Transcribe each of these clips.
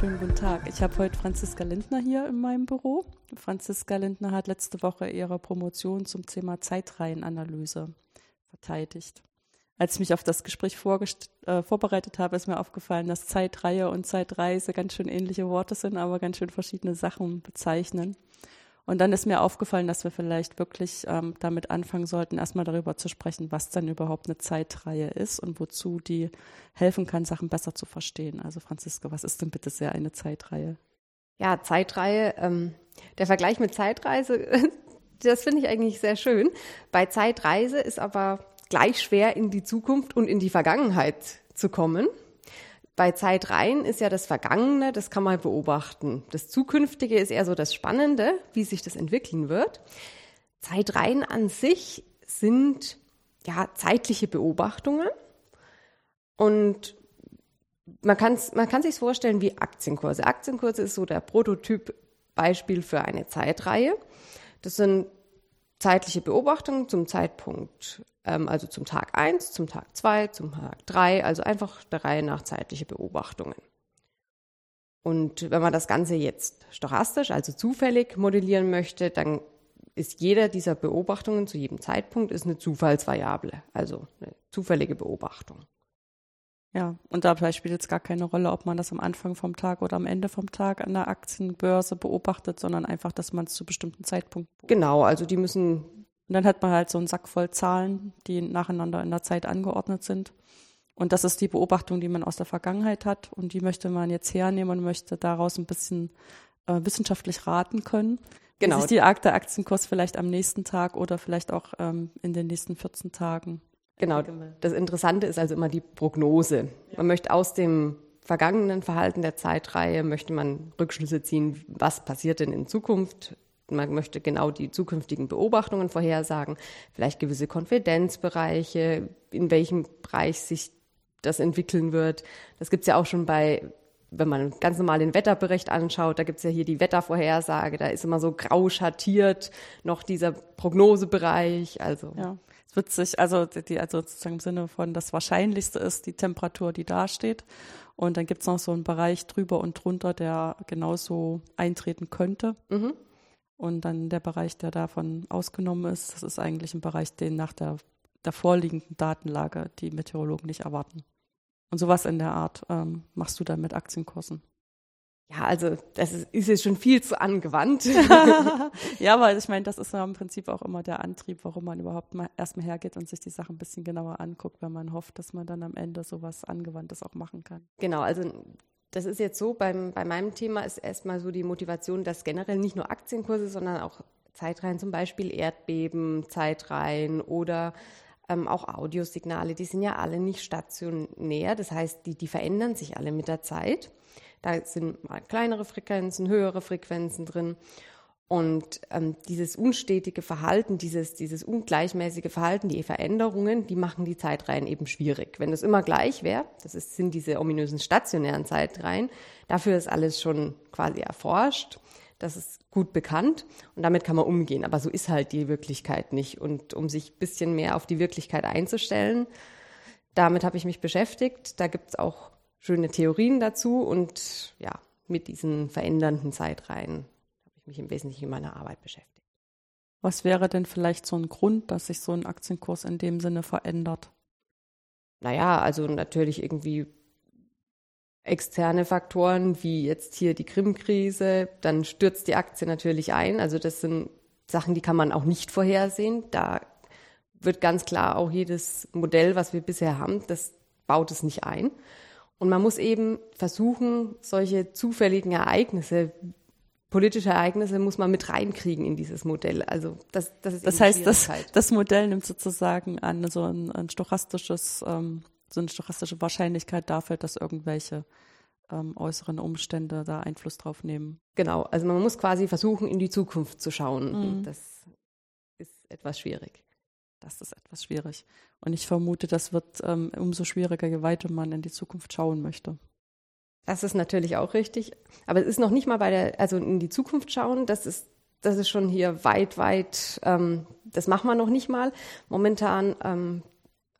Schönen guten Tag. Ich habe heute Franziska Lindner hier in meinem Büro. Franziska Lindner hat letzte Woche ihre Promotion zum Thema Zeitreihenanalyse verteidigt. Als ich mich auf das Gespräch äh, vorbereitet habe, ist mir aufgefallen, dass Zeitreihe und Zeitreise ganz schön ähnliche Worte sind, aber ganz schön verschiedene Sachen bezeichnen. Und dann ist mir aufgefallen, dass wir vielleicht wirklich ähm, damit anfangen sollten, erstmal darüber zu sprechen, was dann überhaupt eine Zeitreihe ist und wozu die helfen kann, Sachen besser zu verstehen. Also Franziska, was ist denn bitte sehr eine Zeitreihe? Ja, Zeitreihe, ähm, der Vergleich mit Zeitreise, das finde ich eigentlich sehr schön. Bei Zeitreise ist aber gleich schwer in die Zukunft und in die Vergangenheit zu kommen. Bei Zeitreihen ist ja das Vergangene, das kann man beobachten. Das Zukünftige ist eher so das Spannende, wie sich das entwickeln wird. Zeitreihen an sich sind ja zeitliche Beobachtungen und man, kann's, man kann sich vorstellen wie Aktienkurse. Aktienkurse ist so der Prototyp-Beispiel für eine Zeitreihe. Das sind zeitliche Beobachtungen zum Zeitpunkt also zum Tag 1, zum Tag 2, zum Tag 3, also einfach der Reihe nach zeitliche Beobachtungen. Und wenn man das Ganze jetzt stochastisch, also zufällig modellieren möchte, dann ist jeder dieser Beobachtungen zu jedem Zeitpunkt ist eine Zufallsvariable, also eine zufällige Beobachtung. Ja, und dabei spielt es gar keine Rolle, ob man das am Anfang vom Tag oder am Ende vom Tag an der Aktienbörse beobachtet, sondern einfach, dass man es zu bestimmten Zeitpunkten. Genau, also die müssen und dann hat man halt so einen Sack voll Zahlen, die nacheinander in der Zeit angeordnet sind. Und das ist die Beobachtung, die man aus der Vergangenheit hat. Und die möchte man jetzt hernehmen und möchte daraus ein bisschen äh, wissenschaftlich raten können. Genau. Wie sich die Aktienkurs vielleicht am nächsten Tag oder vielleicht auch ähm, in den nächsten 14 Tagen. Genau. Das Interessante ist also immer die Prognose. Ja. Man möchte aus dem vergangenen Verhalten der Zeitreihe möchte man Rückschlüsse ziehen, was passiert denn in Zukunft, man möchte genau die zukünftigen Beobachtungen vorhersagen, vielleicht gewisse Konfidenzbereiche, in welchem Bereich sich das entwickeln wird. Das gibt's ja auch schon bei, wenn man ganz normal den Wetterbericht anschaut, da gibt's ja hier die Wettervorhersage, da ist immer so grau schattiert noch dieser Prognosebereich. Also ja. Es wird sich, also die, also sozusagen im Sinne von das Wahrscheinlichste ist die Temperatur, die da steht. Und dann gibt's noch so einen Bereich drüber und drunter, der genauso eintreten könnte. Mhm. Und dann der Bereich, der davon ausgenommen ist, das ist eigentlich ein Bereich, den nach der, vorliegenden Datenlage die Meteorologen nicht erwarten. Und sowas in der Art ähm, machst du dann mit Aktienkursen. Ja, also das ist, ist jetzt schon viel zu angewandt. ja, weil ich meine, das ist ja im Prinzip auch immer der Antrieb, warum man überhaupt mal erstmal hergeht und sich die Sachen ein bisschen genauer anguckt, wenn man hofft, dass man dann am Ende sowas Angewandtes auch machen kann. Genau, also das ist jetzt so, beim, bei meinem Thema ist erstmal so die Motivation, dass generell nicht nur Aktienkurse, sondern auch Zeitreihen, zum Beispiel Erdbeben, Zeitreihen oder ähm, auch Audiosignale, die sind ja alle nicht stationär. Das heißt, die, die verändern sich alle mit der Zeit. Da sind mal kleinere Frequenzen, höhere Frequenzen drin. Und ähm, dieses unstetige Verhalten, dieses, dieses ungleichmäßige Verhalten, die Veränderungen, die machen die Zeitreihen eben schwierig. Wenn das immer gleich wäre, das ist, sind diese ominösen stationären Zeitreihen, dafür ist alles schon quasi erforscht, das ist gut bekannt und damit kann man umgehen. Aber so ist halt die Wirklichkeit nicht. Und um sich bisschen mehr auf die Wirklichkeit einzustellen, damit habe ich mich beschäftigt. Da gibt es auch schöne Theorien dazu und ja, mit diesen verändernden Zeitreihen mich im Wesentlichen in meiner Arbeit beschäftigt. Was wäre denn vielleicht so ein Grund, dass sich so ein Aktienkurs in dem Sinne verändert? Naja, also natürlich irgendwie externe Faktoren wie jetzt hier die Krim-Krise, dann stürzt die Aktie natürlich ein. Also das sind Sachen, die kann man auch nicht vorhersehen. Da wird ganz klar auch jedes Modell, was wir bisher haben, das baut es nicht ein. Und man muss eben versuchen, solche zufälligen Ereignisse politische Ereignisse muss man mit reinkriegen in dieses Modell. Also das, das ist das heißt, das, das Modell nimmt sozusagen an so ein, ein stochastisches, ähm, so eine stochastische Wahrscheinlichkeit dafür, dass irgendwelche ähm, äußeren Umstände da Einfluss drauf nehmen. Genau, also man muss quasi versuchen, in die Zukunft zu schauen. Mhm. Das ist etwas schwierig. Das ist etwas schwierig. Und ich vermute, das wird ähm, umso schwieriger, je weiter man in die Zukunft schauen möchte. Das ist natürlich auch richtig. Aber es ist noch nicht mal bei der, also in die Zukunft schauen, das ist, das ist schon hier weit, weit, ähm, das machen wir noch nicht mal. Momentan ähm,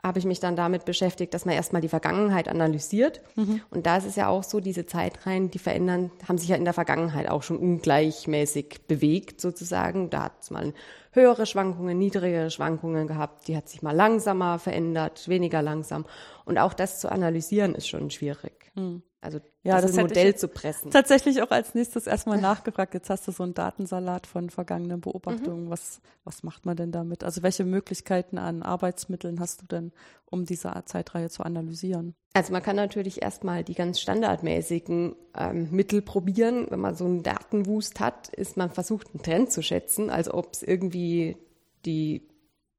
habe ich mich dann damit beschäftigt, dass man erstmal die Vergangenheit analysiert. Mhm. Und da ist es ja auch so, diese Zeitreihen, die verändern, haben sich ja in der Vergangenheit auch schon ungleichmäßig bewegt sozusagen. Da hat es mal höhere Schwankungen, niedrigere Schwankungen gehabt. Die hat sich mal langsamer verändert, weniger langsam. Und auch das zu analysieren ist schon schwierig. Mhm. Also ja, das, das ein Modell zu pressen. Tatsächlich auch als nächstes erstmal nachgefragt. Jetzt hast du so einen Datensalat von vergangenen Beobachtungen. Mhm. Was, was macht man denn damit? Also welche Möglichkeiten an Arbeitsmitteln hast du denn, um diese Zeitreihe zu analysieren? Also man kann natürlich erstmal die ganz standardmäßigen ähm, Mittel probieren. Wenn man so einen Datenwust hat, ist man versucht, einen Trend zu schätzen, also ob es irgendwie die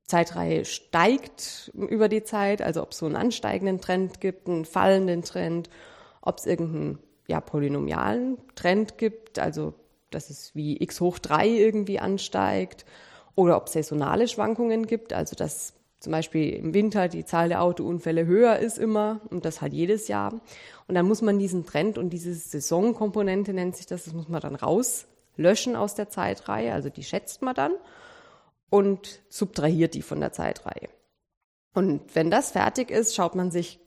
Zeitreihe steigt über die Zeit, also ob es so einen ansteigenden Trend gibt, einen fallenden Trend ob es irgendeinen ja, polynomialen Trend gibt, also dass es wie x hoch 3 irgendwie ansteigt, oder ob es saisonale Schwankungen gibt, also dass zum Beispiel im Winter die Zahl der Autounfälle höher ist immer und das halt jedes Jahr. Und dann muss man diesen Trend und diese Saisonkomponente nennt sich das, das muss man dann rauslöschen aus der Zeitreihe, also die schätzt man dann und subtrahiert die von der Zeitreihe. Und wenn das fertig ist, schaut man sich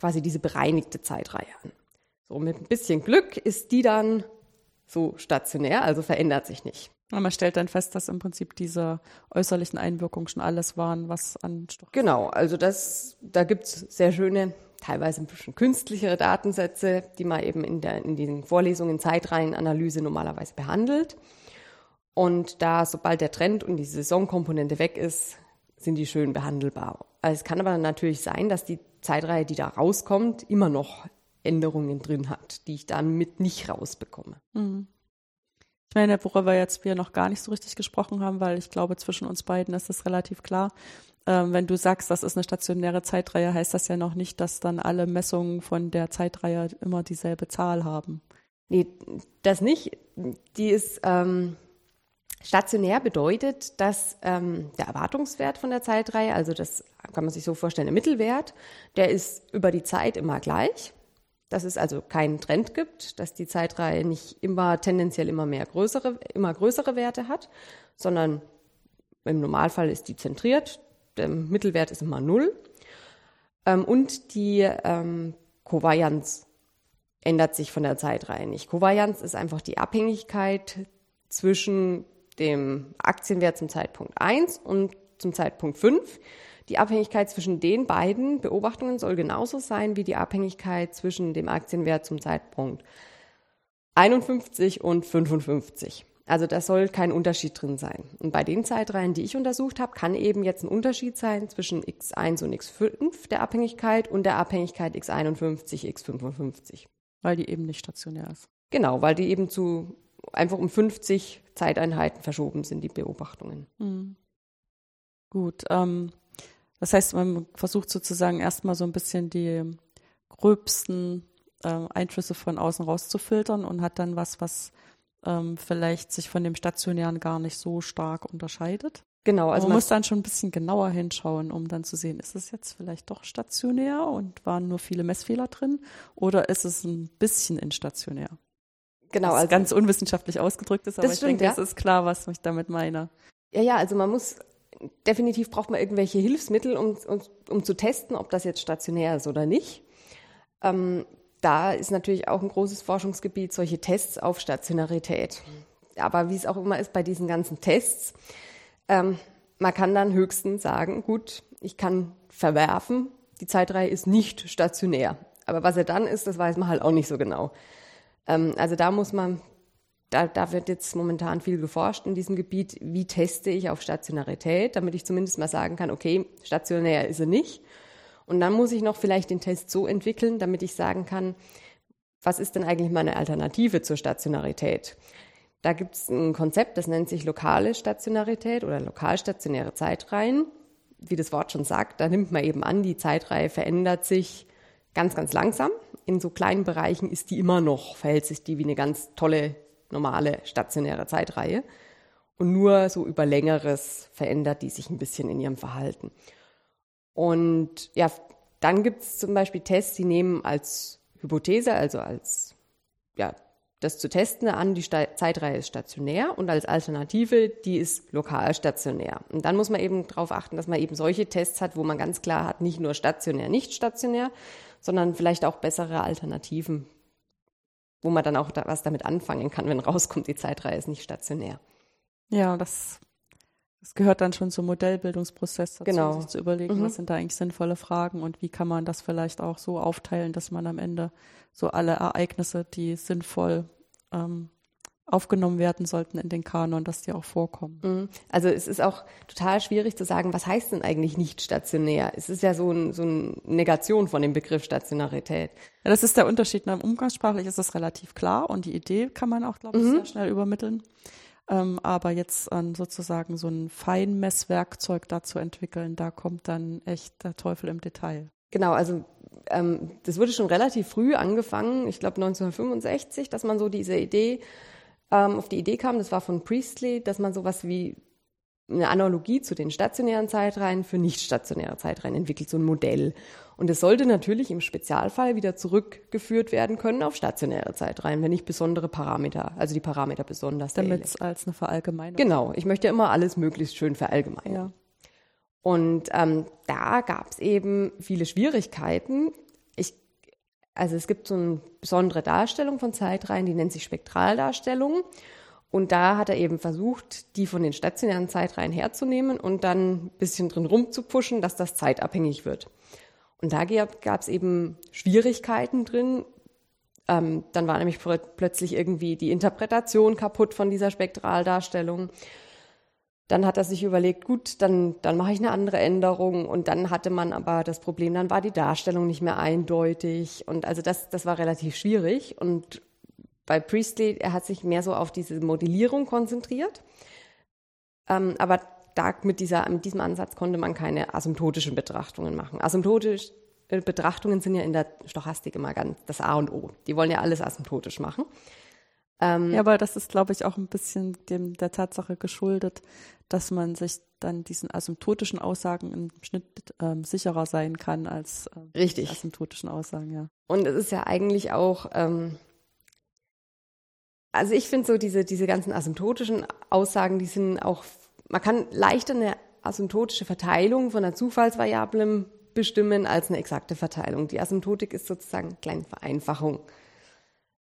quasi diese bereinigte Zeitreihe an. So, mit ein bisschen Glück ist die dann so stationär, also verändert sich nicht. Und man stellt dann fest, dass im Prinzip diese äußerlichen Einwirkungen schon alles waren, was an Stoff. Genau, also das, da gibt's sehr schöne, teilweise ein bisschen künstlichere Datensätze, die man eben in, der, in den Vorlesungen Zeitreihenanalyse normalerweise behandelt. Und da, sobald der Trend und die Saisonkomponente weg ist, sind die schön behandelbar. Also es kann aber natürlich sein, dass die Zeitreihe, die da rauskommt, immer noch Änderungen drin hat, die ich damit nicht rausbekomme. Mhm. Ich meine, worüber jetzt wir noch gar nicht so richtig gesprochen haben, weil ich glaube, zwischen uns beiden ist es relativ klar. Ähm, wenn du sagst, das ist eine stationäre Zeitreihe, heißt das ja noch nicht, dass dann alle Messungen von der Zeitreihe immer dieselbe Zahl haben. Nee, das nicht. Die ist ähm, Stationär bedeutet, dass ähm, der Erwartungswert von der Zeitreihe, also das kann man sich so vorstellen, der Mittelwert, der ist über die Zeit immer gleich. Dass es also keinen Trend gibt, dass die Zeitreihe nicht immer tendenziell immer mehr größere, immer größere Werte hat, sondern im Normalfall ist die zentriert, der Mittelwert ist immer null. Ähm, und die ähm, Kovarianz ändert sich von der Zeitreihe nicht. Kovarianz ist einfach die Abhängigkeit zwischen dem Aktienwert zum Zeitpunkt 1 und zum Zeitpunkt 5. Die Abhängigkeit zwischen den beiden Beobachtungen soll genauso sein wie die Abhängigkeit zwischen dem Aktienwert zum Zeitpunkt 51 und 55. Also da soll kein Unterschied drin sein. Und bei den Zeitreihen, die ich untersucht habe, kann eben jetzt ein Unterschied sein zwischen x1 und x5 der Abhängigkeit und der Abhängigkeit x51, x55. Weil die eben nicht stationär ist. Genau, weil die eben zu einfach um 50 Zeiteinheiten verschoben sind, die Beobachtungen. Mhm. Gut, ähm, das heißt, man versucht sozusagen erstmal so ein bisschen die gröbsten äh, Einflüsse von außen rauszufiltern und hat dann was, was ähm, vielleicht sich von dem stationären gar nicht so stark unterscheidet. Genau, also man, man muss dann schon ein bisschen genauer hinschauen, um dann zu sehen, ist es jetzt vielleicht doch stationär und waren nur viele Messfehler drin oder ist es ein bisschen instationär? Genau, also ganz unwissenschaftlich ausgedrückt ist, aber ich stimmt, denke, ja. es ist klar, was ich damit meine. Ja, ja, also man muss definitiv braucht man irgendwelche Hilfsmittel, um, um, um zu testen, ob das jetzt stationär ist oder nicht. Ähm, da ist natürlich auch ein großes Forschungsgebiet, solche Tests auf Stationarität. Aber wie es auch immer ist bei diesen ganzen Tests, ähm, man kann dann höchstens sagen, gut, ich kann verwerfen, die Zeitreihe ist nicht stationär. Aber was er dann ist, das weiß man halt auch nicht so genau. Ähm, also da muss man, da, da wird jetzt momentan viel geforscht in diesem Gebiet, wie teste ich auf Stationarität, damit ich zumindest mal sagen kann, okay, stationär ist er nicht. Und dann muss ich noch vielleicht den Test so entwickeln, damit ich sagen kann, was ist denn eigentlich meine Alternative zur Stationarität? Da gibt es ein Konzept, das nennt sich lokale Stationarität oder lokalstationäre Zeitreihen. Wie das Wort schon sagt, da nimmt man eben an, die Zeitreihe verändert sich ganz, ganz langsam in so kleinen Bereichen ist die immer noch, verhält sich die wie eine ganz tolle, normale, stationäre Zeitreihe. Und nur so über längeres verändert die sich ein bisschen in ihrem Verhalten. Und ja, dann gibt es zum Beispiel Tests, die nehmen als Hypothese, also als ja, das zu testen an, die Zeitreihe ist stationär und als Alternative, die ist lokal stationär. Und dann muss man eben darauf achten, dass man eben solche Tests hat, wo man ganz klar hat, nicht nur stationär, nicht stationär, sondern vielleicht auch bessere Alternativen, wo man dann auch da was damit anfangen kann, wenn rauskommt, die Zeitreihe ist nicht stationär. Ja, das, das gehört dann schon zum Modellbildungsprozess dazu, genau. sich zu überlegen, mhm. was sind da eigentlich sinnvolle Fragen und wie kann man das vielleicht auch so aufteilen, dass man am Ende so alle Ereignisse, die sinnvoll ähm, aufgenommen werden sollten in den Kanon, dass die auch vorkommen. Mhm. Also es ist auch total schwierig zu sagen, was heißt denn eigentlich nicht stationär? Es ist ja so, ein, so eine Negation von dem Begriff Stationarität. Ja, das ist der Unterschied. Ne? Umgangssprachlich ist das relativ klar und die Idee kann man auch, glaube ich, mhm. sehr schnell übermitteln. Ähm, aber jetzt an sozusagen so ein Feinmesswerkzeug da zu entwickeln, da kommt dann echt der Teufel im Detail. Genau, also ähm, das wurde schon relativ früh angefangen, ich glaube 1965, dass man so diese Idee, ähm, auf die Idee kam, das war von Priestley, dass man sowas wie eine Analogie zu den stationären Zeitreihen für nicht stationäre Zeitreihen entwickelt, so ein Modell. Und es sollte natürlich im Spezialfall wieder zurückgeführt werden können auf stationäre Zeitreihen, wenn ich besondere Parameter, also die Parameter besonders Damit es als eine Verallgemeinerung. Genau, ich möchte ja immer alles möglichst schön verallgemeinern. Ja. Und ähm, da gab es eben viele Schwierigkeiten. Also es gibt so eine besondere Darstellung von Zeitreihen, die nennt sich Spektraldarstellung. Und da hat er eben versucht, die von den stationären Zeitreihen herzunehmen und dann ein bisschen drin rumzupuschen, dass das zeitabhängig wird. Und da gab es eben Schwierigkeiten drin. Ähm, dann war nämlich plötzlich irgendwie die Interpretation kaputt von dieser Spektraldarstellung. Dann hat er sich überlegt, gut, dann, dann mache ich eine andere Änderung. Und dann hatte man aber das Problem, dann war die Darstellung nicht mehr eindeutig. Und also das, das war relativ schwierig. Und bei Priestley, er hat sich mehr so auf diese Modellierung konzentriert. Ähm, aber da mit, dieser, mit diesem Ansatz konnte man keine asymptotischen Betrachtungen machen. Asymptotische äh, Betrachtungen sind ja in der Stochastik immer ganz das A und O. Die wollen ja alles asymptotisch machen. Ähm, ja, aber das ist, glaube ich, auch ein bisschen dem, der Tatsache geschuldet, dass man sich dann diesen asymptotischen Aussagen im Schnitt ähm, sicherer sein kann als ähm, Richtig. asymptotischen Aussagen, ja. Und es ist ja eigentlich auch, ähm, also ich finde so diese, diese ganzen asymptotischen Aussagen, die sind auch, man kann leichter eine asymptotische Verteilung von einer Zufallsvariable bestimmen als eine exakte Verteilung. Die Asymptotik ist sozusagen eine kleine Vereinfachung.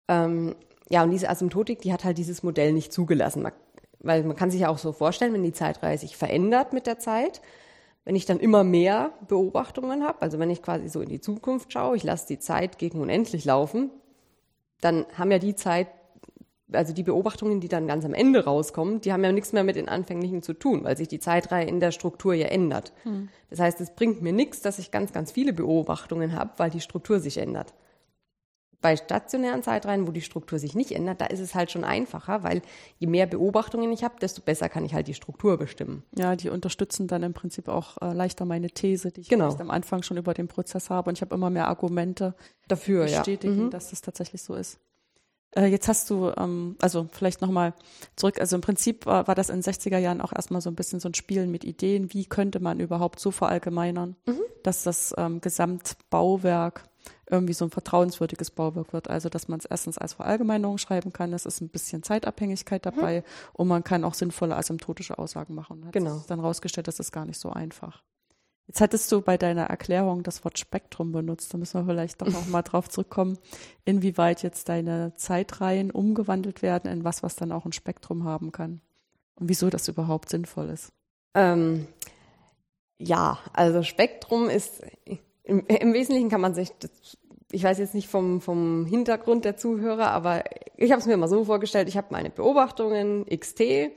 Ähm, ja, und diese Asymptotik, die hat halt dieses Modell nicht zugelassen. Man, weil man kann sich ja auch so vorstellen, wenn die Zeitreihe sich verändert mit der Zeit, wenn ich dann immer mehr Beobachtungen habe, also wenn ich quasi so in die Zukunft schaue, ich lasse die Zeit gegen unendlich laufen, dann haben ja die Zeit, also die Beobachtungen, die dann ganz am Ende rauskommen, die haben ja nichts mehr mit den anfänglichen zu tun, weil sich die Zeitreihe in der Struktur ja ändert. Hm. Das heißt, es bringt mir nichts, dass ich ganz, ganz viele Beobachtungen habe, weil die Struktur sich ändert bei stationären Zeitreihen, wo die Struktur sich nicht ändert, da ist es halt schon einfacher, weil je mehr Beobachtungen ich habe, desto besser kann ich halt die Struktur bestimmen. Ja, die unterstützen dann im Prinzip auch äh, leichter meine These, die ich genau. am Anfang schon über den Prozess habe. Und ich habe immer mehr Argumente dafür, die bestätigen, ja. mhm. dass das tatsächlich so ist. Äh, jetzt hast du, ähm, also vielleicht nochmal zurück, also im Prinzip war, war, das in den 60er Jahren auch erstmal so ein bisschen so ein Spielen mit Ideen, wie könnte man überhaupt so verallgemeinern, mhm. dass das ähm, Gesamtbauwerk irgendwie so ein vertrauenswürdiges Bauwerk wird. Also, dass man es erstens als Verallgemeinerung schreiben kann, es ist ein bisschen Zeitabhängigkeit mhm. dabei mhm. und man kann auch sinnvolle asymptotische Aussagen machen. Hat genau. dann rausgestellt, das ist gar nicht so einfach. Jetzt hattest du bei deiner Erklärung das Wort Spektrum benutzt. Da müssen wir vielleicht doch noch mal drauf zurückkommen, inwieweit jetzt deine Zeitreihen umgewandelt werden in was, was dann auch ein Spektrum haben kann. Und wieso das überhaupt sinnvoll ist. Ähm, ja, also Spektrum ist im, Im, Wesentlichen kann man sich, das, ich weiß jetzt nicht vom, vom Hintergrund der Zuhörer, aber ich habe es mir mal so vorgestellt, ich habe meine Beobachtungen XT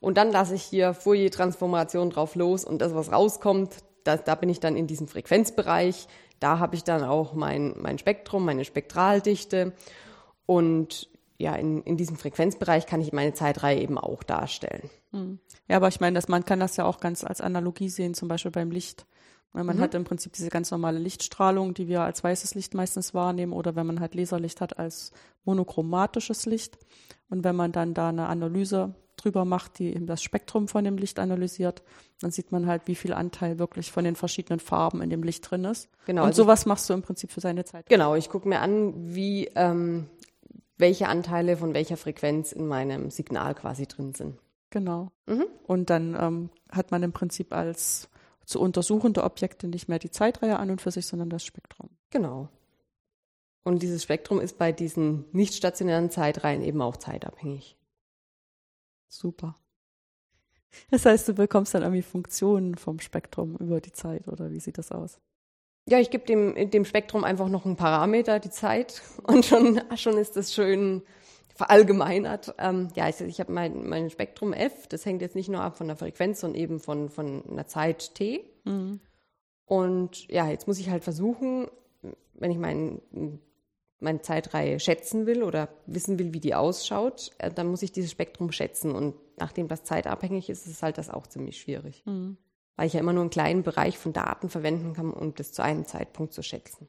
und dann lasse ich hier Fourier-Transformation drauf los und das, was rauskommt, da, da bin ich dann in diesem Frequenzbereich. Da habe ich dann auch mein, mein Spektrum, meine Spektraldichte und ja, in, in diesem Frequenzbereich kann ich meine Zeitreihe eben auch darstellen. Hm. Ja, aber ich meine, dass man kann das ja auch ganz als Analogie sehen, zum Beispiel beim Licht. Man mhm. hat im Prinzip diese ganz normale Lichtstrahlung, die wir als weißes Licht meistens wahrnehmen, oder wenn man halt Laserlicht hat, als monochromatisches Licht. Und wenn man dann da eine Analyse drüber macht, die eben das Spektrum von dem Licht analysiert, dann sieht man halt, wie viel Anteil wirklich von den verschiedenen Farben in dem Licht drin ist. Genau. Und also sowas machst du im Prinzip für seine Zeit. Genau, ich gucke mir an, wie, ähm, welche Anteile von welcher Frequenz in meinem Signal quasi drin sind. Genau. Mhm. Und dann ähm, hat man im Prinzip als zu untersuchende Objekte nicht mehr die Zeitreihe an und für sich, sondern das Spektrum. Genau. Und dieses Spektrum ist bei diesen nicht stationären Zeitreihen eben auch zeitabhängig. Super. Das heißt, du bekommst dann irgendwie Funktionen vom Spektrum über die Zeit oder wie sieht das aus? Ja, ich gebe dem, dem Spektrum einfach noch einen Parameter, die Zeit, und schon, schon ist das schön verallgemeinert. Ähm, ja, ich, ich habe mein, mein Spektrum F, das hängt jetzt nicht nur ab von der Frequenz, sondern eben von, von einer Zeit T. Mhm. Und ja, jetzt muss ich halt versuchen, wenn ich mein, meine Zeitreihe schätzen will oder wissen will, wie die ausschaut, äh, dann muss ich dieses Spektrum schätzen. Und nachdem das zeitabhängig ist, ist halt das auch ziemlich schwierig. Mhm. Weil ich ja immer nur einen kleinen Bereich von Daten verwenden kann, um das zu einem Zeitpunkt zu schätzen.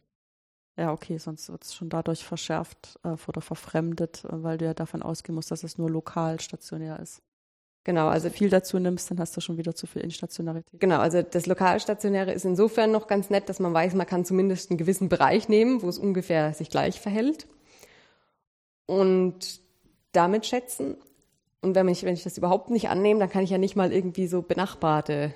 Ja, okay, sonst wird es schon dadurch verschärft äh, oder verfremdet, äh, weil du ja davon ausgehen musst, dass es nur lokal stationär ist. Genau, also viel dazu nimmst, dann hast du schon wieder zu viel Instationarität. Genau, also das Lokalstationäre ist insofern noch ganz nett, dass man weiß, man kann zumindest einen gewissen Bereich nehmen, wo es ungefähr sich gleich verhält und damit schätzen. Und wenn ich, wenn ich das überhaupt nicht annehme, dann kann ich ja nicht mal irgendwie so benachbarte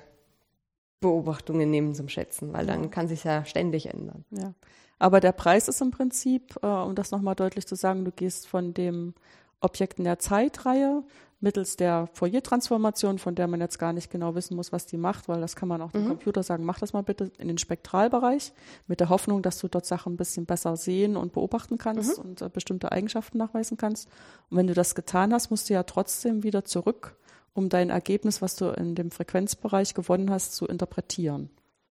Beobachtungen nehmen zum Schätzen, weil dann kann sich ja ständig ändern. Ja. Aber der Preis ist im Prinzip, äh, um das nochmal deutlich zu sagen, du gehst von dem Objekt in der Zeitreihe mittels der Fourier-Transformation, von der man jetzt gar nicht genau wissen muss, was die macht, weil das kann man auch dem mhm. Computer sagen, mach das mal bitte in den Spektralbereich, mit der Hoffnung, dass du dort Sachen ein bisschen besser sehen und beobachten kannst mhm. und äh, bestimmte Eigenschaften nachweisen kannst. Und wenn du das getan hast, musst du ja trotzdem wieder zurück, um dein Ergebnis, was du in dem Frequenzbereich gewonnen hast, zu interpretieren.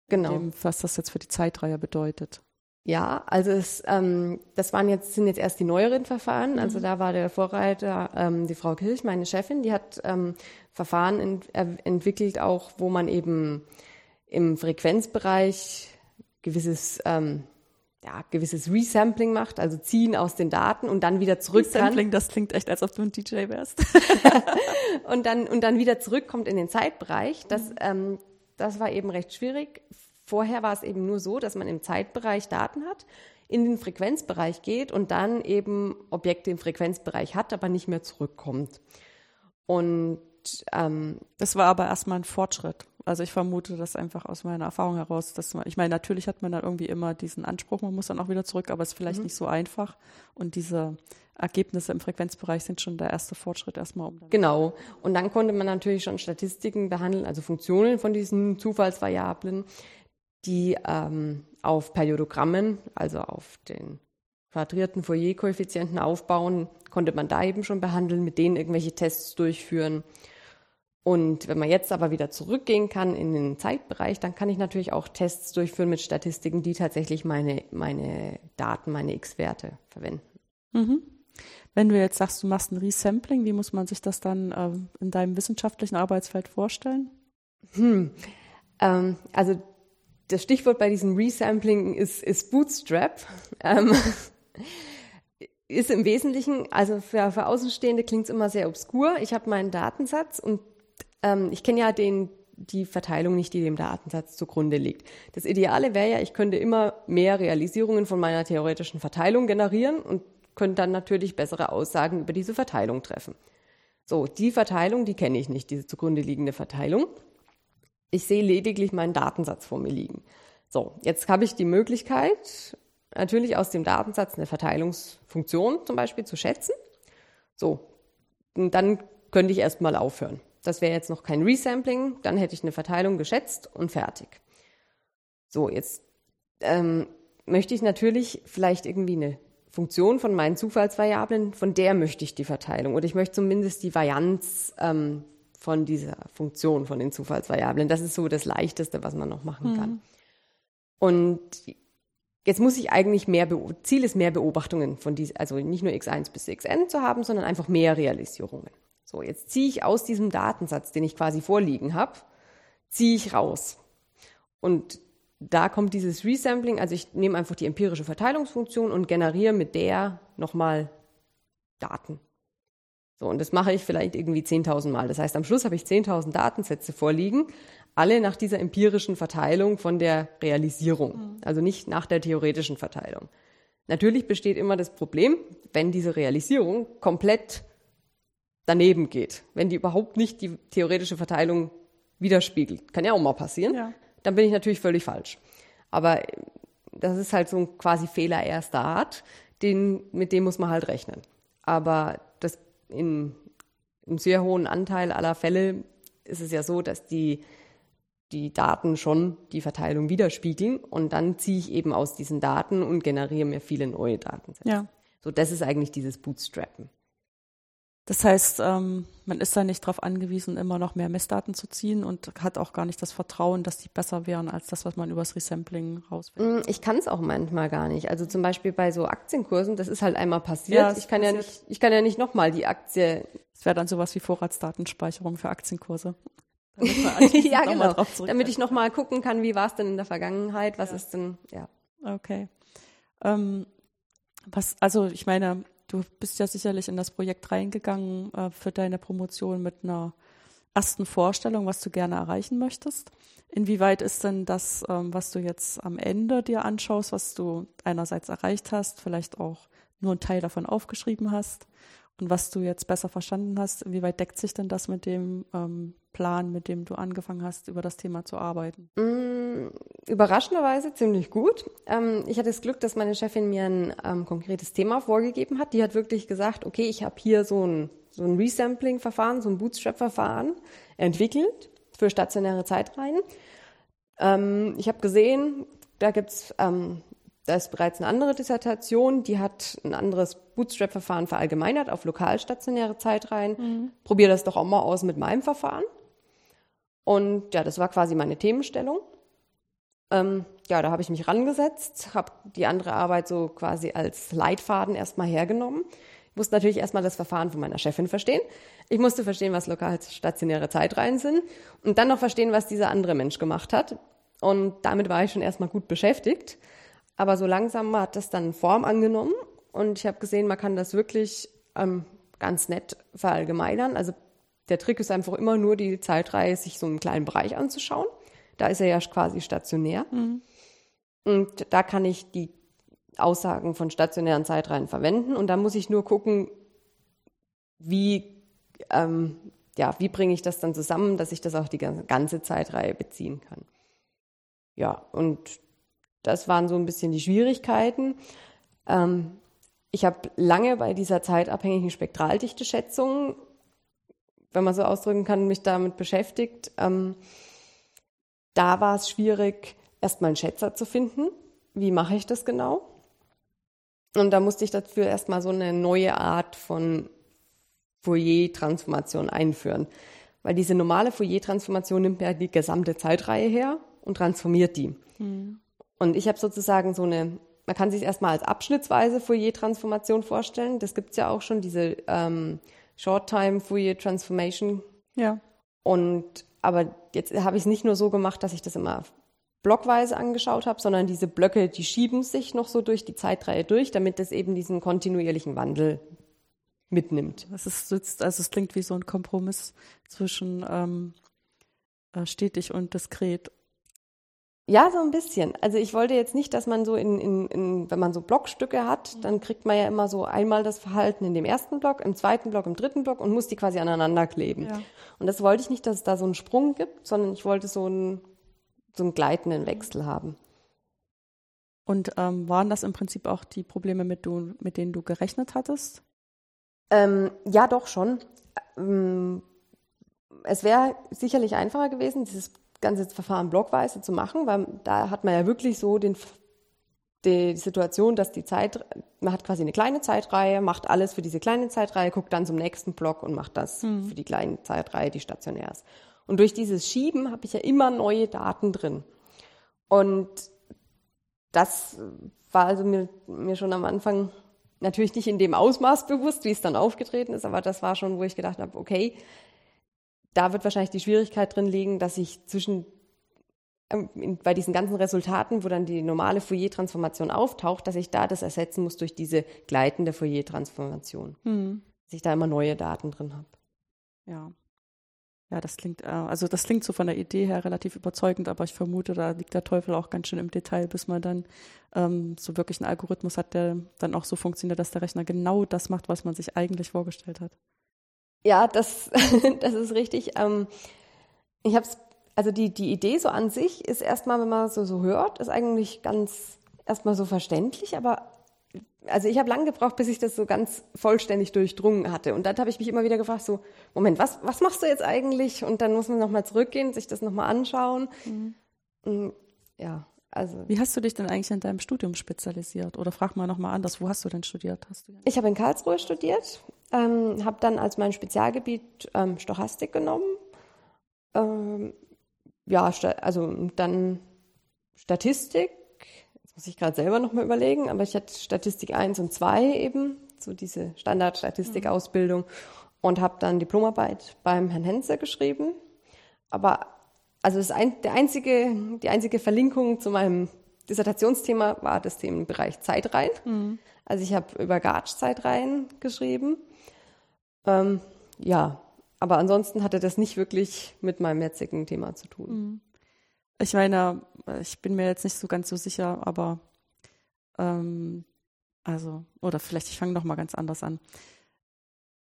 Genau. Dem, was das jetzt für die Zeitreihe bedeutet. Ja, also es, ähm, das waren jetzt sind jetzt erst die neueren Verfahren. Also mhm. da war der Vorreiter ähm, die Frau Kirch, meine Chefin, die hat ähm, Verfahren ent entwickelt, auch wo man eben im Frequenzbereich gewisses ähm, ja, gewisses Resampling macht, also ziehen aus den Daten und dann wieder zurück Resampling, das klingt echt, als ob du ein DJ wärst. und dann und dann wieder zurückkommt in den Zeitbereich. Das mhm. ähm, das war eben recht schwierig Vorher war es eben nur so, dass man im Zeitbereich Daten hat, in den Frequenzbereich geht und dann eben Objekte im Frequenzbereich hat, aber nicht mehr zurückkommt. Und ähm, das war aber erstmal ein Fortschritt. Also ich vermute das einfach aus meiner Erfahrung heraus, dass man, ich meine, natürlich hat man dann irgendwie immer diesen Anspruch, man muss dann auch wieder zurück, aber es ist vielleicht mhm. nicht so einfach. Und diese Ergebnisse im Frequenzbereich sind schon der erste Fortschritt erstmal um. Genau. Und dann konnte man natürlich schon Statistiken behandeln, also Funktionen von diesen Zufallsvariablen, die ähm, auf Periodogrammen, also auf den quadrierten Fourier-Koeffizienten aufbauen, konnte man da eben schon behandeln, mit denen irgendwelche Tests durchführen. Und wenn man jetzt aber wieder zurückgehen kann in den Zeitbereich, dann kann ich natürlich auch Tests durchführen mit Statistiken, die tatsächlich meine, meine Daten, meine X-Werte verwenden. Mhm. Wenn du jetzt sagst, du machst ein Resampling, wie muss man sich das dann äh, in deinem wissenschaftlichen Arbeitsfeld vorstellen? Hm. Ähm, also das Stichwort bei diesem Resampling ist, ist Bootstrap. Ähm, ist im Wesentlichen, also für, für Außenstehende klingt es immer sehr obskur. Ich habe meinen Datensatz und ähm, ich kenne ja den, die Verteilung nicht, die dem Datensatz zugrunde liegt. Das Ideale wäre ja, ich könnte immer mehr Realisierungen von meiner theoretischen Verteilung generieren und könnte dann natürlich bessere Aussagen über diese Verteilung treffen. So, die Verteilung, die kenne ich nicht, diese zugrunde liegende Verteilung. Ich sehe lediglich meinen Datensatz vor mir liegen. So, jetzt habe ich die Möglichkeit, natürlich aus dem Datensatz eine Verteilungsfunktion zum Beispiel zu schätzen. So, und dann könnte ich erstmal aufhören. Das wäre jetzt noch kein Resampling, dann hätte ich eine Verteilung geschätzt und fertig. So, jetzt ähm, möchte ich natürlich vielleicht irgendwie eine Funktion von meinen Zufallsvariablen, von der möchte ich die Verteilung oder ich möchte zumindest die Varianz ähm, von dieser Funktion, von den Zufallsvariablen. Das ist so das Leichteste, was man noch machen mhm. kann. Und jetzt muss ich eigentlich mehr, Ziel ist mehr Beobachtungen von diesen, also nicht nur x1 bis xn zu haben, sondern einfach mehr Realisierungen. So, jetzt ziehe ich aus diesem Datensatz, den ich quasi vorliegen habe, ziehe ich raus. Und da kommt dieses Resampling, also ich nehme einfach die empirische Verteilungsfunktion und generiere mit der nochmal Daten. So, und das mache ich vielleicht irgendwie 10.000 Mal. Das heißt, am Schluss habe ich 10.000 Datensätze vorliegen, alle nach dieser empirischen Verteilung von der Realisierung, mhm. also nicht nach der theoretischen Verteilung. Natürlich besteht immer das Problem, wenn diese Realisierung komplett daneben geht, wenn die überhaupt nicht die theoretische Verteilung widerspiegelt. Kann ja auch mal passieren. Ja. Dann bin ich natürlich völlig falsch. Aber das ist halt so ein quasi Fehler erster Art, den, mit dem muss man halt rechnen. Aber in, im sehr hohen Anteil aller Fälle ist es ja so, dass die, die Daten schon die Verteilung widerspiegeln und dann ziehe ich eben aus diesen Daten und generiere mir viele neue Datensätze. Ja. So, das ist eigentlich dieses Bootstrappen. Das heißt, ähm, man ist da nicht darauf angewiesen, immer noch mehr Messdaten zu ziehen und hat auch gar nicht das Vertrauen, dass die besser wären als das, was man übers Resampling rausfindet. Mm, ich kann es auch manchmal gar nicht. Also zum Beispiel bei so Aktienkursen, das ist halt einmal passiert. Ja, ich kann passiert. ja nicht, ich kann ja nicht nochmal die Aktie. Das wäre dann sowas wie Vorratsdatenspeicherung für Aktienkurse. ja, genau. Damit ich nochmal gucken kann, wie war es denn in der Vergangenheit, was ja. ist denn, ja. Okay. Ähm, was, also ich meine, Du bist ja sicherlich in das Projekt reingegangen äh, für deine Promotion mit einer ersten Vorstellung, was du gerne erreichen möchtest. Inwieweit ist denn das, ähm, was du jetzt am Ende dir anschaust, was du einerseits erreicht hast, vielleicht auch nur einen Teil davon aufgeschrieben hast und was du jetzt besser verstanden hast, inwieweit deckt sich denn das mit dem ähm, Plan, mit dem du angefangen hast, über das Thema zu arbeiten? Mm, überraschenderweise ziemlich gut. Ähm, ich hatte das Glück, dass meine Chefin mir ein ähm, konkretes Thema vorgegeben hat. Die hat wirklich gesagt, okay, ich habe hier so ein, so ein Resampling-Verfahren, so ein Bootstrap-Verfahren entwickelt für stationäre Zeitreihen. Ähm, ich habe gesehen, da gibt's ähm, da ist bereits eine andere Dissertation, die hat ein anderes Bootstrap-Verfahren verallgemeinert auf lokalstationäre Zeitreihen. Mhm. Probier das doch auch mal aus mit meinem Verfahren. Und ja, das war quasi meine Themenstellung. Ähm, ja, da habe ich mich rangesetzt, habe die andere Arbeit so quasi als Leitfaden erstmal hergenommen. Ich musste natürlich erstmal das Verfahren von meiner Chefin verstehen. Ich musste verstehen, was lokal stationäre Zeitreihen sind und dann noch verstehen, was dieser andere Mensch gemacht hat. Und damit war ich schon erstmal gut beschäftigt. Aber so langsam hat das dann Form angenommen und ich habe gesehen, man kann das wirklich ähm, ganz nett verallgemeinern. Also der Trick ist einfach immer nur, die Zeitreihe sich so einen kleinen Bereich anzuschauen. Da ist er ja quasi stationär. Mhm. Und da kann ich die Aussagen von stationären Zeitreihen verwenden. Und da muss ich nur gucken, wie, ähm, ja, wie bringe ich das dann zusammen, dass ich das auf die ganze Zeitreihe beziehen kann. Ja, und das waren so ein bisschen die Schwierigkeiten. Ähm, ich habe lange bei dieser zeitabhängigen Spektraldichte-Schätzung wenn man so ausdrücken kann, mich damit beschäftigt. Ähm, da war es schwierig, erstmal einen Schätzer zu finden. Wie mache ich das genau? Und da musste ich dafür erstmal so eine neue Art von Fourier-Transformation einführen. Weil diese normale Fourier-Transformation nimmt ja die gesamte Zeitreihe her und transformiert die. Mhm. Und ich habe sozusagen so eine, man kann sich erstmal als abschnittsweise Fourier-Transformation vorstellen. Das gibt es ja auch schon, diese ähm, Short-Time Fourier Transformation. Ja. Und aber jetzt habe ich es nicht nur so gemacht, dass ich das immer blockweise angeschaut habe, sondern diese Blöcke, die schieben sich noch so durch die Zeitreihe durch, damit es eben diesen kontinuierlichen Wandel mitnimmt. Es ist, also es klingt wie so ein Kompromiss zwischen ähm, äh, stetig und diskret ja, so ein bisschen. Also ich wollte jetzt nicht, dass man so in, in, in, wenn man so Blockstücke hat, dann kriegt man ja immer so einmal das Verhalten in dem ersten Block, im zweiten Block, im dritten Block und muss die quasi aneinander kleben. Ja. Und das wollte ich nicht, dass es da so einen Sprung gibt, sondern ich wollte so einen, so einen gleitenden Wechsel haben. Und ähm, waren das im Prinzip auch die Probleme, mit, du, mit denen du gerechnet hattest? Ähm, ja, doch schon. Ähm, es wäre sicherlich einfacher gewesen, dieses ganze Verfahren blockweise zu machen, weil da hat man ja wirklich so den, die Situation, dass die Zeit, man hat quasi eine kleine Zeitreihe, macht alles für diese kleine Zeitreihe, guckt dann zum nächsten Block und macht das mhm. für die kleine Zeitreihe, die stationär ist. Und durch dieses Schieben habe ich ja immer neue Daten drin. Und das war also mir, mir schon am Anfang natürlich nicht in dem Ausmaß bewusst, wie es dann aufgetreten ist, aber das war schon, wo ich gedacht habe, okay, da wird wahrscheinlich die Schwierigkeit drin liegen, dass ich zwischen ähm, bei diesen ganzen Resultaten, wo dann die normale Fourier-Transformation auftaucht, dass ich da das ersetzen muss durch diese gleitende Fourier-Transformation. Mhm. Dass ich da immer neue Daten drin habe. Ja. Ja, das klingt, äh, also das klingt so von der Idee her relativ überzeugend, aber ich vermute, da liegt der Teufel auch ganz schön im Detail, bis man dann ähm, so wirklich einen Algorithmus hat, der dann auch so funktioniert, dass der Rechner genau das macht, was man sich eigentlich vorgestellt hat. Ja, das, das ist richtig. Ähm, ich habe es, also die, die Idee so an sich ist erstmal, wenn man so, so hört, ist eigentlich ganz erstmal so verständlich, aber also ich habe lange gebraucht, bis ich das so ganz vollständig durchdrungen hatte. Und dann habe ich mich immer wieder gefragt, so, Moment, was, was machst du jetzt eigentlich? Und dann muss man nochmal zurückgehen, sich das nochmal anschauen. Mhm. Mm, ja, also. Wie hast du dich denn eigentlich in deinem Studium spezialisiert? Oder frag mal nochmal anders, wo hast du denn studiert? Hast du ich habe in Karlsruhe studiert, ähm, habe dann als mein Spezialgebiet ähm, Stochastik genommen. Ähm, ja, also dann Statistik muss ich gerade selber nochmal überlegen, aber ich hatte Statistik 1 und 2 eben, so diese Standardstatistikausbildung und habe dann Diplomarbeit beim Herrn Henze geschrieben. Aber also das ein, der einzige, die einzige Verlinkung zu meinem Dissertationsthema war das Themenbereich Zeitreihen. Mhm. Also ich habe über Gage-Zeitreihen geschrieben. Ähm, ja, aber ansonsten hatte das nicht wirklich mit meinem jetzigen Thema zu tun. Mhm. Ich meine, ich bin mir jetzt nicht so ganz so sicher, aber ähm, also, oder vielleicht ich fange noch mal ganz anders an.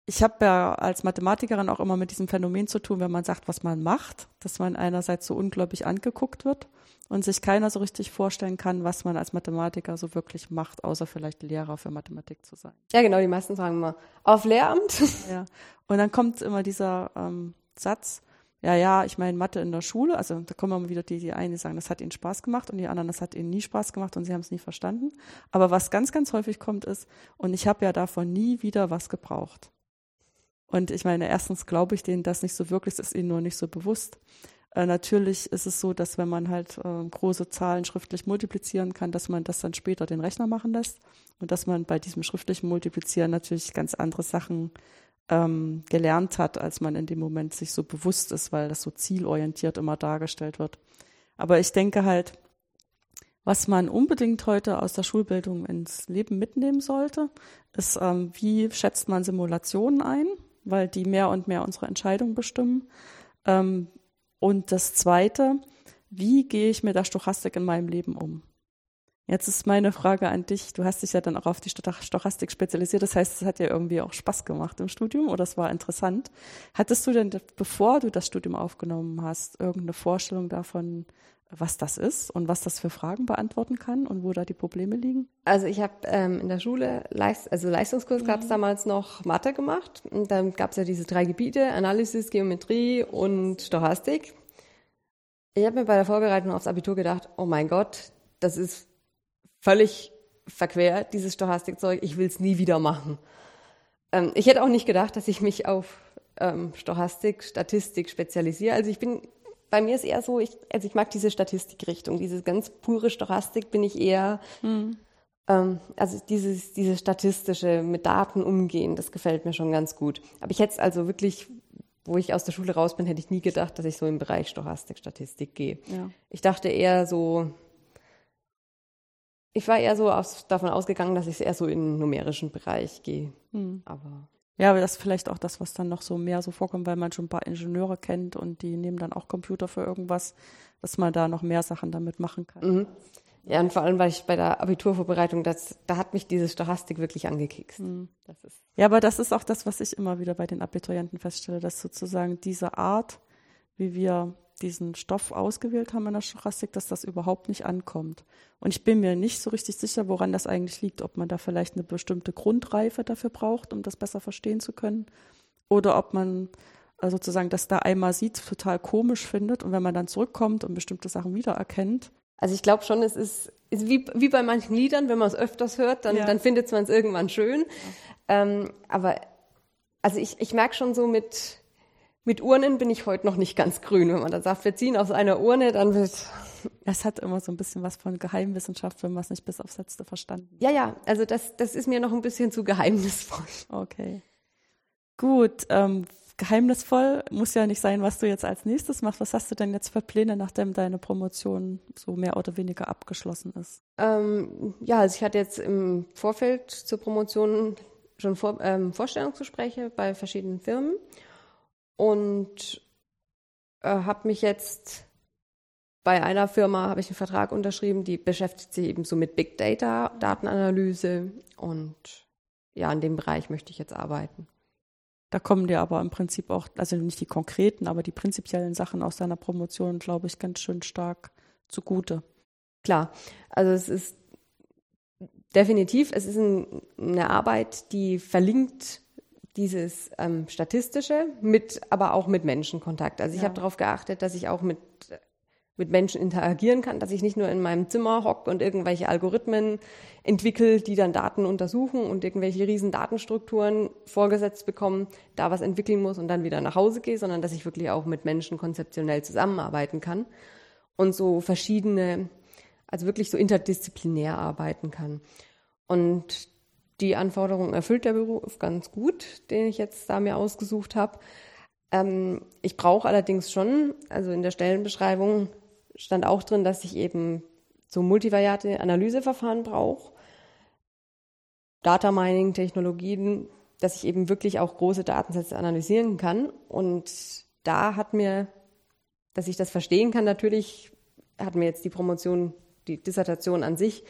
Ich habe ja als Mathematikerin auch immer mit diesem Phänomen zu tun, wenn man sagt, was man macht, dass man einerseits so ungläubig angeguckt wird und sich keiner so richtig vorstellen kann, was man als Mathematiker so wirklich macht, außer vielleicht Lehrer für Mathematik zu sein. Ja, genau, die meisten sagen immer, auf Lehramt. Ja, und dann kommt immer dieser ähm, Satz, ja, ja, ich meine Mathe in der Schule, also da kommen immer wieder die, die einen, die sagen, das hat ihnen Spaß gemacht und die anderen, das hat ihnen nie Spaß gemacht und sie haben es nie verstanden. Aber was ganz, ganz häufig kommt ist, und ich habe ja davon nie wieder was gebraucht. Und ich meine, erstens glaube ich denen das nicht so wirklich, es ist ihnen nur nicht so bewusst. Äh, natürlich ist es so, dass wenn man halt äh, große Zahlen schriftlich multiplizieren kann, dass man das dann später den Rechner machen lässt und dass man bei diesem schriftlichen Multiplizieren natürlich ganz andere Sachen ähm, gelernt hat, als man in dem Moment sich so bewusst ist, weil das so zielorientiert immer dargestellt wird. Aber ich denke halt, was man unbedingt heute aus der Schulbildung ins Leben mitnehmen sollte, ist, ähm, wie schätzt man Simulationen ein, weil die mehr und mehr unsere Entscheidung bestimmen. Ähm, und das Zweite, wie gehe ich mit der Stochastik in meinem Leben um? Jetzt ist meine Frage an dich. Du hast dich ja dann auch auf die Stochastik spezialisiert. Das heißt, es hat ja irgendwie auch Spaß gemacht im Studium oder es war interessant. Hattest du denn, bevor du das Studium aufgenommen hast, irgendeine Vorstellung davon, was das ist und was das für Fragen beantworten kann und wo da die Probleme liegen? Also ich habe ähm, in der Schule, Leist also Leistungskurs gab es mhm. damals noch Mathe gemacht. Und dann gab es ja diese drei Gebiete, Analysis, Geometrie und Stochastik. Ich habe mir bei der Vorbereitung aufs Abitur gedacht, oh mein Gott, das ist völlig verquer, dieses Stochastikzeug. Ich will es nie wieder machen. Ähm, ich hätte auch nicht gedacht, dass ich mich auf ähm, Stochastik, Statistik spezialisiere. Also ich bin, bei mir ist eher so, ich, also ich mag diese Statistikrichtung, diese ganz pure Stochastik bin ich eher, mhm. ähm, also dieses, dieses statistische, mit Daten umgehen, das gefällt mir schon ganz gut. Aber ich hätte es also wirklich, wo ich aus der Schule raus bin, hätte ich nie gedacht, dass ich so im Bereich Stochastik, Statistik gehe. Ja. Ich dachte eher so, ich war eher so aus, davon ausgegangen, dass ich eher so in den numerischen Bereich gehe. Hm. Aber ja, aber das ist vielleicht auch das, was dann noch so mehr so vorkommt, weil man schon ein paar Ingenieure kennt und die nehmen dann auch Computer für irgendwas, dass man da noch mehr Sachen damit machen kann. Mhm. Ja, und vor allem, weil ich bei der Abiturvorbereitung, das, da hat mich diese Stochastik wirklich angekickt. Mhm. ja, aber das ist auch das, was ich immer wieder bei den Abiturienten feststelle, dass sozusagen diese Art, wie wir diesen Stoff ausgewählt haben in der Stochastik, dass das überhaupt nicht ankommt. Und ich bin mir nicht so richtig sicher, woran das eigentlich liegt, ob man da vielleicht eine bestimmte Grundreife dafür braucht, um das besser verstehen zu können, oder ob man äh, sozusagen das da einmal sieht, total komisch findet und wenn man dann zurückkommt und bestimmte Sachen wiedererkennt. Also ich glaube schon, es ist, ist wie, wie bei manchen Liedern, wenn man es öfters hört, dann, ja. dann findet man es irgendwann schön. Ja. Ähm, aber also ich, ich merke schon so mit mit Urnen bin ich heute noch nicht ganz grün. Wenn man da sagt, wir ziehen aus einer Urne, dann wird. Es hat immer so ein bisschen was von Geheimwissenschaft, wenn man es nicht bis aufs Letzte verstanden Ja, ja, also das, das ist mir noch ein bisschen zu geheimnisvoll. Okay. Gut, ähm, geheimnisvoll muss ja nicht sein, was du jetzt als nächstes machst. Was hast du denn jetzt für Pläne, nachdem deine Promotion so mehr oder weniger abgeschlossen ist? Ähm, ja, also ich hatte jetzt im Vorfeld zur Promotion schon vor, ähm, Vorstellungsgespräche bei verschiedenen Firmen und äh, habe mich jetzt bei einer Firma habe ich einen Vertrag unterschrieben, die beschäftigt sich eben so mit Big Data, Datenanalyse und ja, in dem Bereich möchte ich jetzt arbeiten. Da kommen dir aber im Prinzip auch, also nicht die konkreten, aber die prinzipiellen Sachen aus deiner Promotion, glaube ich, ganz schön stark zugute. Klar, also es ist definitiv, es ist ein, eine Arbeit, die verlinkt dieses ähm, Statistische mit, aber auch mit Menschenkontakt. Also ich ja. habe darauf geachtet, dass ich auch mit mit Menschen interagieren kann, dass ich nicht nur in meinem Zimmer hocke und irgendwelche Algorithmen entwickle, die dann Daten untersuchen und irgendwelche riesen Datenstrukturen vorgesetzt bekommen, da was entwickeln muss und dann wieder nach Hause gehe, sondern dass ich wirklich auch mit Menschen konzeptionell zusammenarbeiten kann und so verschiedene, also wirklich so interdisziplinär arbeiten kann. Und die Anforderungen erfüllt der Beruf ganz gut, den ich jetzt da mir ausgesucht habe. Ähm, ich brauche allerdings schon, also in der Stellenbeschreibung stand auch drin, dass ich eben so multivariate Analyseverfahren brauche, Data Mining Technologien, dass ich eben wirklich auch große Datensätze analysieren kann. Und da hat mir, dass ich das verstehen kann, natürlich hat mir jetzt die Promotion, die Dissertation an sich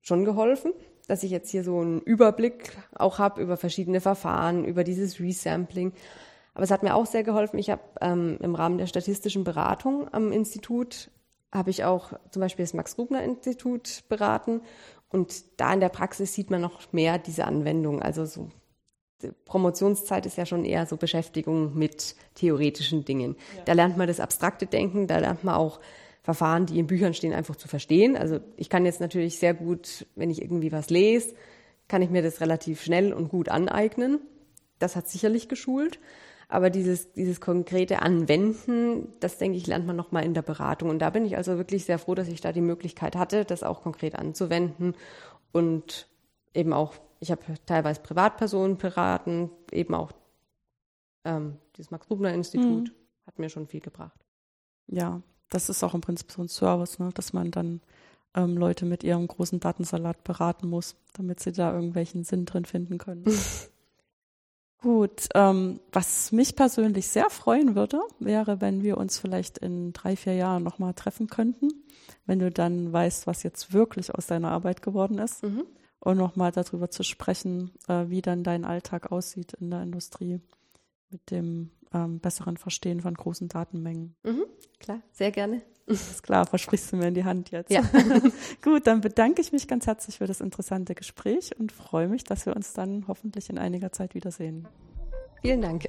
schon geholfen, dass ich jetzt hier so einen Überblick auch habe über verschiedene Verfahren, über dieses Resampling. Aber es hat mir auch sehr geholfen. Ich habe ähm, im Rahmen der statistischen Beratung am Institut habe ich auch zum Beispiel das Max-Rubner-Institut beraten. Und da in der Praxis sieht man noch mehr diese Anwendung. Also so Promotionszeit ist ja schon eher so Beschäftigung mit theoretischen Dingen. Ja. Da lernt man das abstrakte Denken, da lernt man auch Verfahren, die in Büchern stehen, einfach zu verstehen. Also ich kann jetzt natürlich sehr gut, wenn ich irgendwie was lese, kann ich mir das relativ schnell und gut aneignen. Das hat sicherlich geschult. Aber dieses, dieses konkrete Anwenden, das denke ich, lernt man nochmal in der Beratung. Und da bin ich also wirklich sehr froh, dass ich da die Möglichkeit hatte, das auch konkret anzuwenden. Und eben auch, ich habe teilweise Privatpersonen beraten, eben auch ähm, dieses Max-Rubner-Institut mhm. hat mir schon viel gebracht. Ja, das ist auch im Prinzip so ein Service, ne? dass man dann ähm, Leute mit ihrem großen Datensalat beraten muss, damit sie da irgendwelchen Sinn drin finden können. Gut, ähm, was mich persönlich sehr freuen würde, wäre, wenn wir uns vielleicht in drei, vier Jahren nochmal treffen könnten, wenn du dann weißt, was jetzt wirklich aus deiner Arbeit geworden ist mhm. und nochmal darüber zu sprechen, äh, wie dann dein Alltag aussieht in der Industrie mit dem ähm, besseren Verstehen von großen Datenmengen. Mhm, klar, sehr gerne. Ist klar, versprichst du mir in die Hand jetzt. Ja. Gut, dann bedanke ich mich ganz herzlich für das interessante Gespräch und freue mich, dass wir uns dann hoffentlich in einiger Zeit wiedersehen. Vielen Dank.